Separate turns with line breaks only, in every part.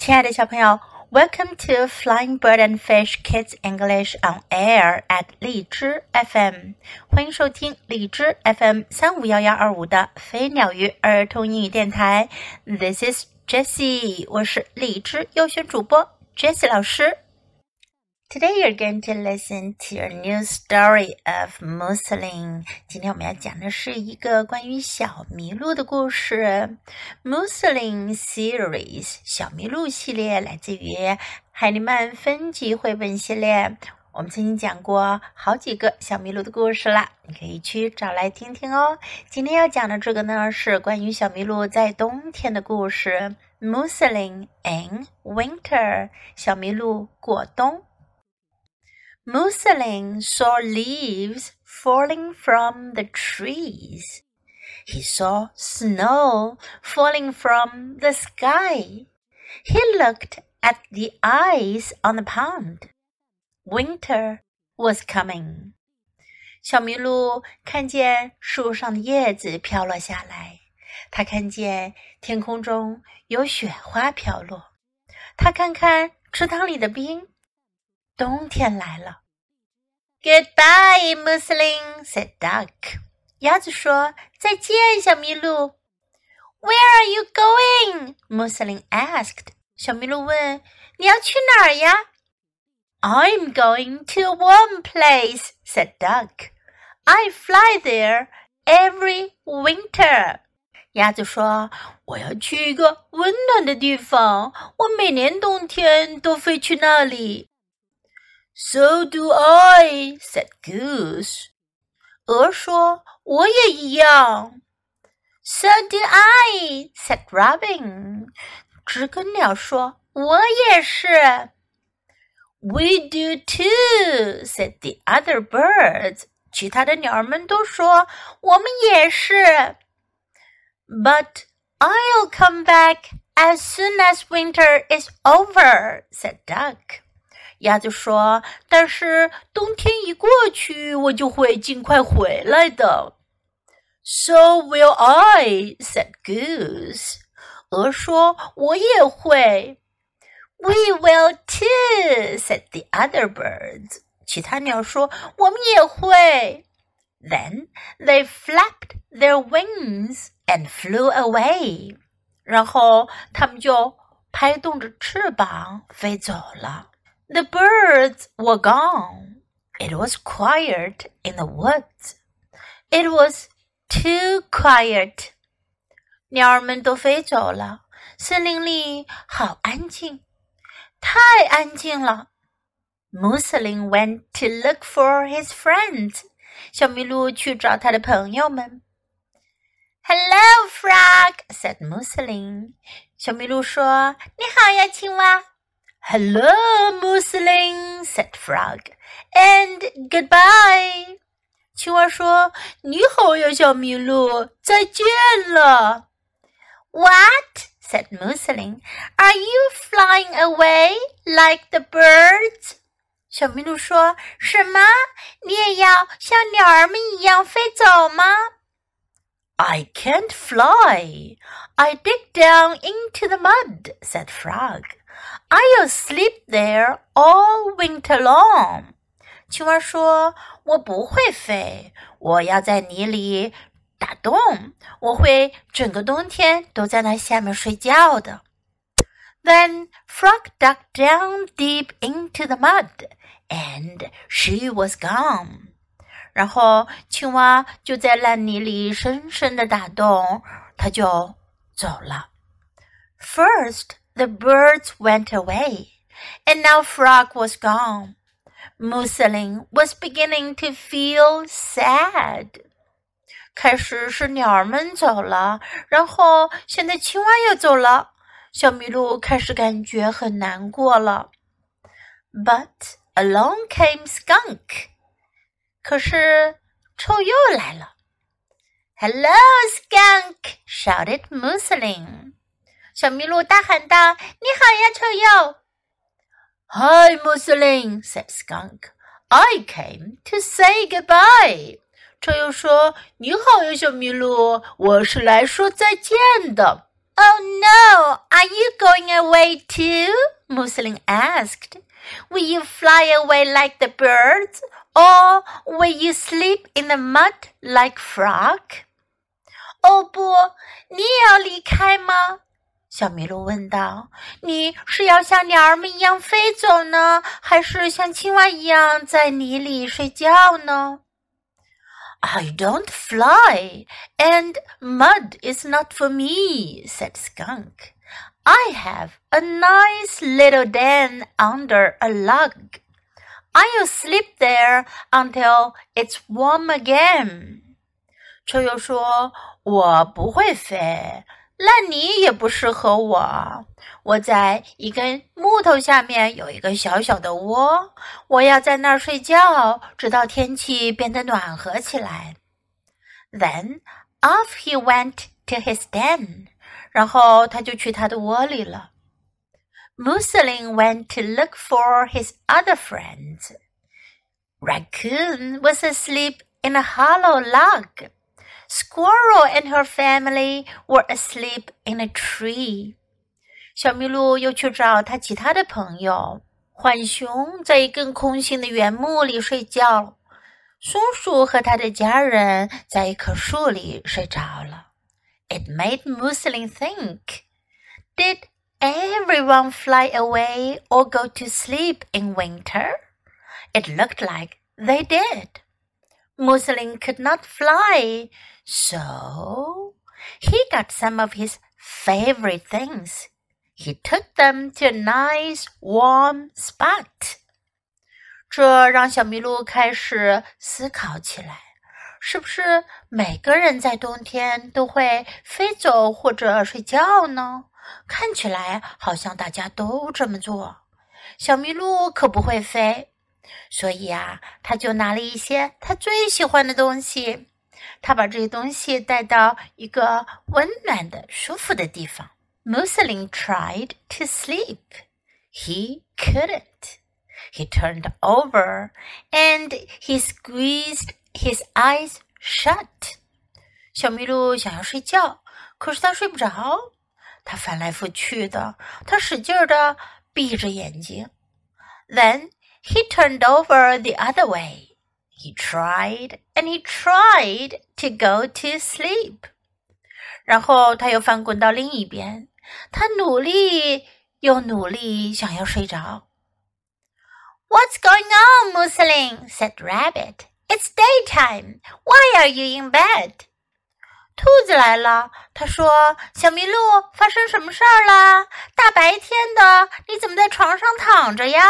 亲爱的小朋友，Welcome to Flying Bird and Fish Kids English on Air at 荔枝 FM，欢迎收听荔枝 FM 三五幺幺二五的飞鸟鱼儿童英语电台。This is Jessie，我是荔枝优选主播 Jessie 老师。Today you're going to listen to a new story of Muslin。今天我们要讲的是一个关于小麋鹿的故事。Muslin series 小麋鹿系列来自于海尼曼分级绘本系列。我们曾经讲过好几个小麋鹿的故事啦，你可以去找来听听哦。今天要讲的这个呢，是关于小麋鹿在冬天的故事。Muslin in winter，小麋鹿过冬。Moosling saw leaves falling from the trees. He saw snow falling from the sky. He looked at the ice on the pond. Winter was coming. 小麋鹿看见树上的叶子飘落下来，它看见天空中有雪花飘落，它看看池塘里的冰，冬天来了。Goodbye, Moosling," said Duck. "鸭子说再见，小麋鹿。Where are you going? Moosling asked. 小麋鹿问，你要去哪儿呀？I'm going to a warm place, said Duck. I fly there every winter. 鸭子说：“我要去一个温暖的地方，我每年冬天都飞去那里。” So do I," said Goose. 鹅说：“我也一样。” So do I," said Robin. 知更鸟说：“我也是。” We do too," said the other birds. 其他的鸟儿们都说：“我们也是。” But I'll come back as soon as winter is over," said Duck. 鸭子说：“但是冬天一过去，我就会尽快回来的。” So will I," said Goose. 鹅说：“我也会。” We will too," said the other birds. 其他鸟说：“我们也会。” Then they flapped their wings and flew away. 然后它们就拍动着翅膀飞走了。The birds were gone. It was quiet in the woods. It was too quiet. 鸟儿们都飞走了，森林里好安静，太安静了。Moosling went to look for his friends. 小麋鹿去找他的朋友们。Hello, frog," said Moosling. 小麋鹿说：“你好呀，青蛙。” Hello, Moosling, said Frog, and goodbye. 青蛙说：“你好呀，小麋鹿，再见了。” What? said Moosling. Are you flying away like the birds? 小麋鹿说：“什么？你也要像鸟儿们一样飞走吗？”I can't fly. I dig down into the mud, said Frog. I'll sleep there all winter long。青蛙说：“我不会飞，我要在泥里打洞，我会整个冬天都在那下面睡觉的。” Then Frog dug down deep into the mud, and she was gone. 然后青蛙就在烂泥里深深的打洞，它就走了。First. The birds went away, and now Frog was gone. Moosling was beginning to feel sad. 开始是鸟儿们走了，然后现在青蛙也走了。小麋鹿开始感觉很难过了。But along came skunk. 可是臭鼬来了。"Hello, skunk! shouted Moosling. 小麋鹿大喊道：“你好呀，臭鼬！”“Hi, Moosling,” said Skunk. “I came to say goodbye.” 臭鼬说：“你好呀，小麋鹿，我是来说再见的。” “Oh no, are you going away too?” Moosling asked. Will you fly away like the birds, or will you sleep in the mud like frog? Oh, 哦不，你也要离开吗？"i don't fly, and mud is not for me,” said Skunk. I have a nice little den under a log. I'll sleep there until it's warm again. 臭鼬说：“我不会飞，烂泥也不适合我。我在一根木头下面有一个小小的窝，我要在那儿睡觉，直到天气变得暖和起来。Then off he went to his den，然后他就去他的窝里了。Muslin went to look for his other friends. Raccoon was asleep in a hollow log. Squirrel and her family were asleep in a tree. tree。小麋鹿又去找他其他的朋友。浣熊在一根空心的原木里睡觉了。松鼠和他的家人在一棵树里睡着了。It made Moosling think. Did everyone fly away or go to sleep in winter? It looked like they did. Moosling could not fly. So he got some of his favorite things. He took them to a nice warm spot. 这让小麋鹿开始思考起来：是不是每个人在冬天都会飞走或者睡觉呢？看起来好像大家都这么做。小麋鹿可不会飞，所以啊，他就拿了一些他最喜欢的东西。他把这些东西带到一个温暖的、舒服的地方。Moosling tried to sleep. He couldn't. He turned over and he squeezed his eyes shut. then he turned over the other way. He tried and he tried to go to sleep. sleep。然后他又翻滚到另一边，他努力又努力想要睡着。What's going on, Moosling? said Rabbit. It's daytime. Why are you in bed? 兔子来了，他说：“小麋鹿，发生什么事儿啦？大白天的，你怎么在床上躺着呀？”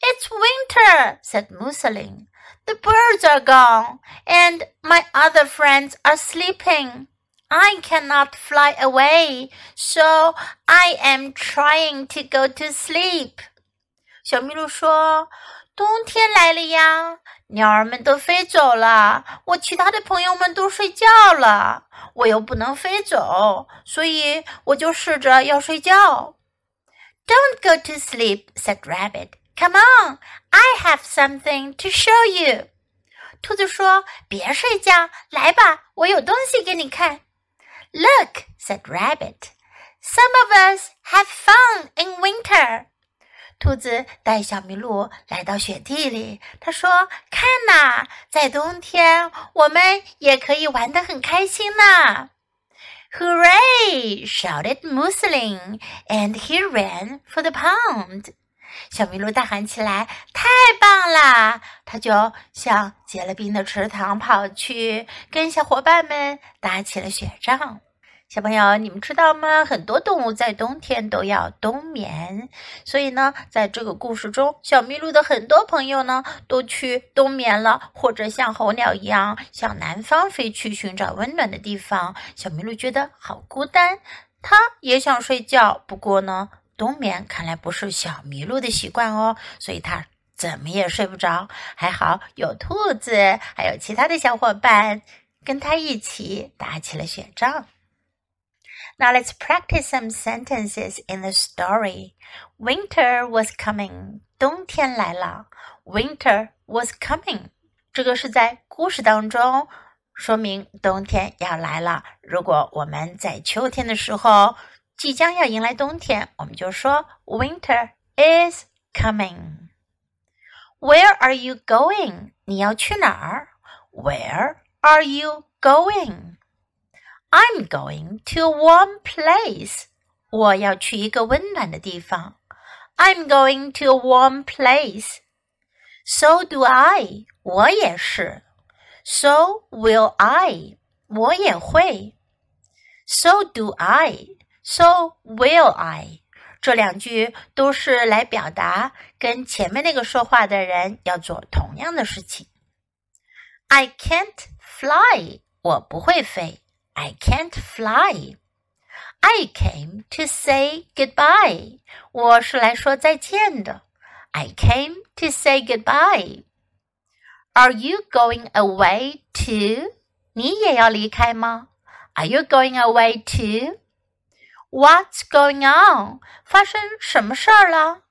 It's winter, said Moosling. The birds are gone, and my other friends are sleeping. I cannot fly away, so I am trying to go to sleep. 小麋鹿说：“冬天来了呀，鸟儿们都飞走了，我其他的朋友们都睡觉了，我又不能飞走，所以我就试着要睡觉。” Don't go to sleep, said Rabbit. Come on, I have something to show you。兔子说：“别睡觉，来吧，我有东西给你看。” Look, said Rabbit. Some of us have fun in winter. 兔子带小麋鹿来到雪地里，他说：“看呐，在冬天我们也可以玩得很开心呢。” Hooray! shouted Moosling, and he ran for the pond. 小麋鹿大喊起来：“太棒啦！”他就向结了冰的池塘跑去，跟小伙伴们打起了雪仗。小朋友，你们知道吗？很多动物在冬天都要冬眠，所以呢，在这个故事中，小麋鹿的很多朋友呢都去冬眠了，或者像候鸟一样向南方飞去寻找温暖的地方。小麋鹿觉得好孤单，它也想睡觉，不过呢。冬眠看来不是小麋鹿的习惯哦，所以它怎么也睡不着。还好有兔子，还有其他的小伙伴跟它一起打起了雪仗。Now let's practice some sentences in the story. Winter was coming. 冬天来了。Winter was coming. 这个是在故事当中说明冬天要来了。如果我们在秋天的时候即将要迎来冬天，我们就说 Winter is coming. Where are you going? 你要去哪儿？Where are you going? I'm going to a warm place. 我要去一个温暖的地方。I'm going to a warm place. So do I. 我也是。So will I. 我也会。So do I. So will I. 这两句都是来表达跟前面那个说话的人要做同样的事情。I can't fly. 我不会飞。I can't fly. I came to say goodbye. 我是来说再见的。I came to say goodbye. Are you going away too? 你也要离开吗？Are you going away too? What's going on? 发生什么事儿了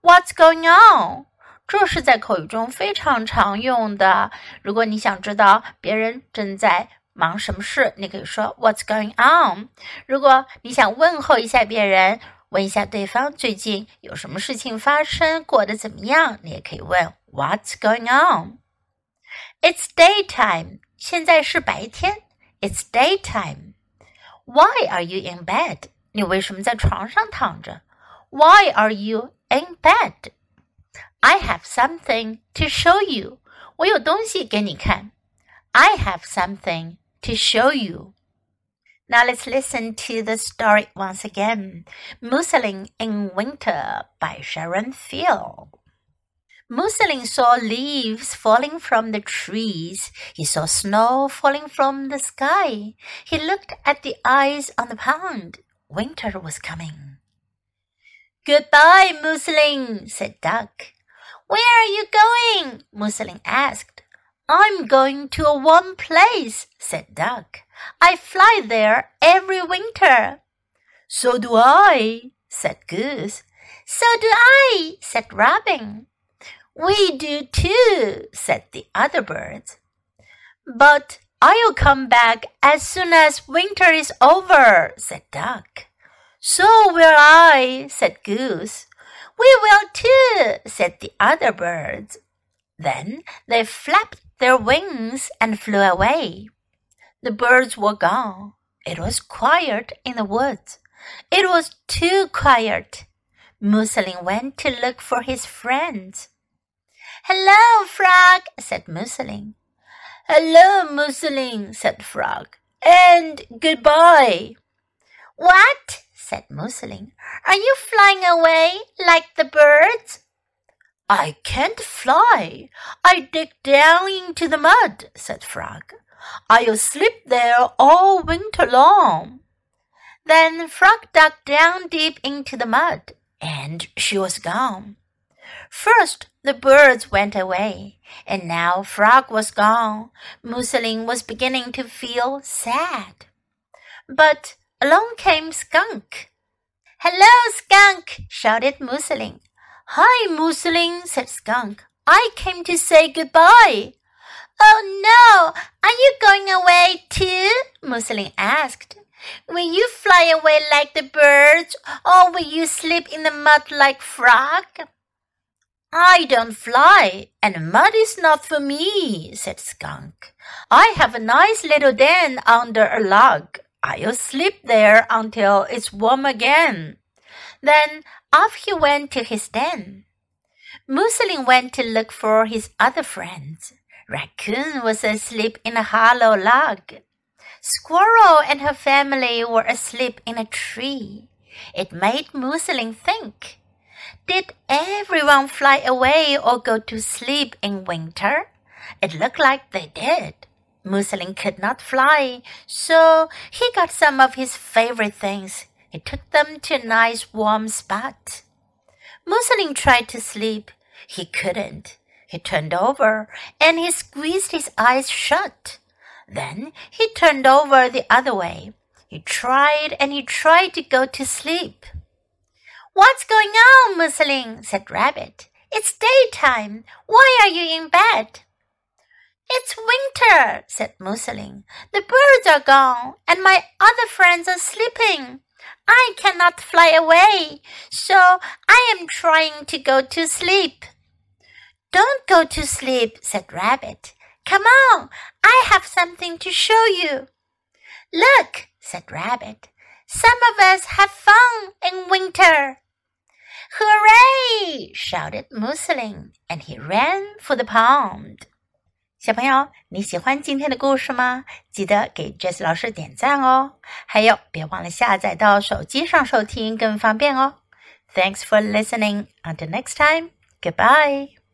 ？What's going on? 这是在口语中非常常用的。如果你想知道别人正在忙什么事，你可以说 What's going on？如果你想问候一下别人，问一下对方最近有什么事情发生，过得怎么样，你也可以问 What's going on？It's daytime，现在是白天。It's daytime。Why are you in bed？你为什么在床上躺着？Why are you in bed? I have something to show you. 我有东西给你看。I have something to show you. Now let's listen to the story once again. Moosling in Winter by Sharon Field. Moosling saw leaves falling from the trees. He saw snow falling from the sky. He looked at the ice on the pond. Winter was coming. Goodbye, Moosling, said Duck. Where are you going? Moosling asked. I'm going to a warm place, said Duck. I fly there every winter. So do I, said Goose. So do I, said Robin. We do too, said the other birds. But I'll come back as soon as winter is over, said Duck. So will I, said Goose. We will too, said the other birds. Then they flapped their wings and flew away. The birds were gone. It was quiet in the woods. It was too quiet. Moosling went to look for his friends. Hello, Frog, said Moosling. Hello, Moosling, said Frog. And goodbye. What? said Moosling. Are you flying away like the birds? I can't fly. I dig down into the mud, said Frog. I'll sleep there all winter long. Then Frog dug down deep into the mud, and she was gone. First, the birds went away, and now Frog was gone. Moosling was beginning to feel sad. But along came Skunk. Hello, Skunk! shouted Moosling. Hi, Moosling, said Skunk. I came to say goodbye. Oh no! Are you going away too? Moosling asked. Will you fly away like the birds, or will you sleep in the mud like Frog? I don't fly, and mud is not for me, said Skunk. I have a nice little den under a log. I'll sleep there until it's warm again. Then off he went to his den. Moosling went to look for his other friends. Raccoon was asleep in a hollow log. Squirrel and her family were asleep in a tree. It made Moosling think. Did everyone fly away or go to sleep in winter? It looked like they did. Moosling could not fly, so he got some of his favorite things. He took them to a nice warm spot. Moosling tried to sleep. He couldn't. He turned over and he squeezed his eyes shut. Then he turned over the other way. He tried and he tried to go to sleep. What's going on, Moosling? said Rabbit. It's daytime. Why are you in bed? It's winter, said Moosling. The birds are gone, and my other friends are sleeping. I cannot fly away, so I am trying to go to sleep. Don't go to sleep, said Rabbit. Come on, I have something to show you. Look, said Rabbit. Some of us have fun in winter. Hooray! shouted Moosling, and he ran for the pond. 小朋友，你喜欢今天的故事吗？记得给 Jess 老师点赞哦！还有，别忘了下载到手机上收听，更方便哦。Thanks for listening. Until next time. Goodbye.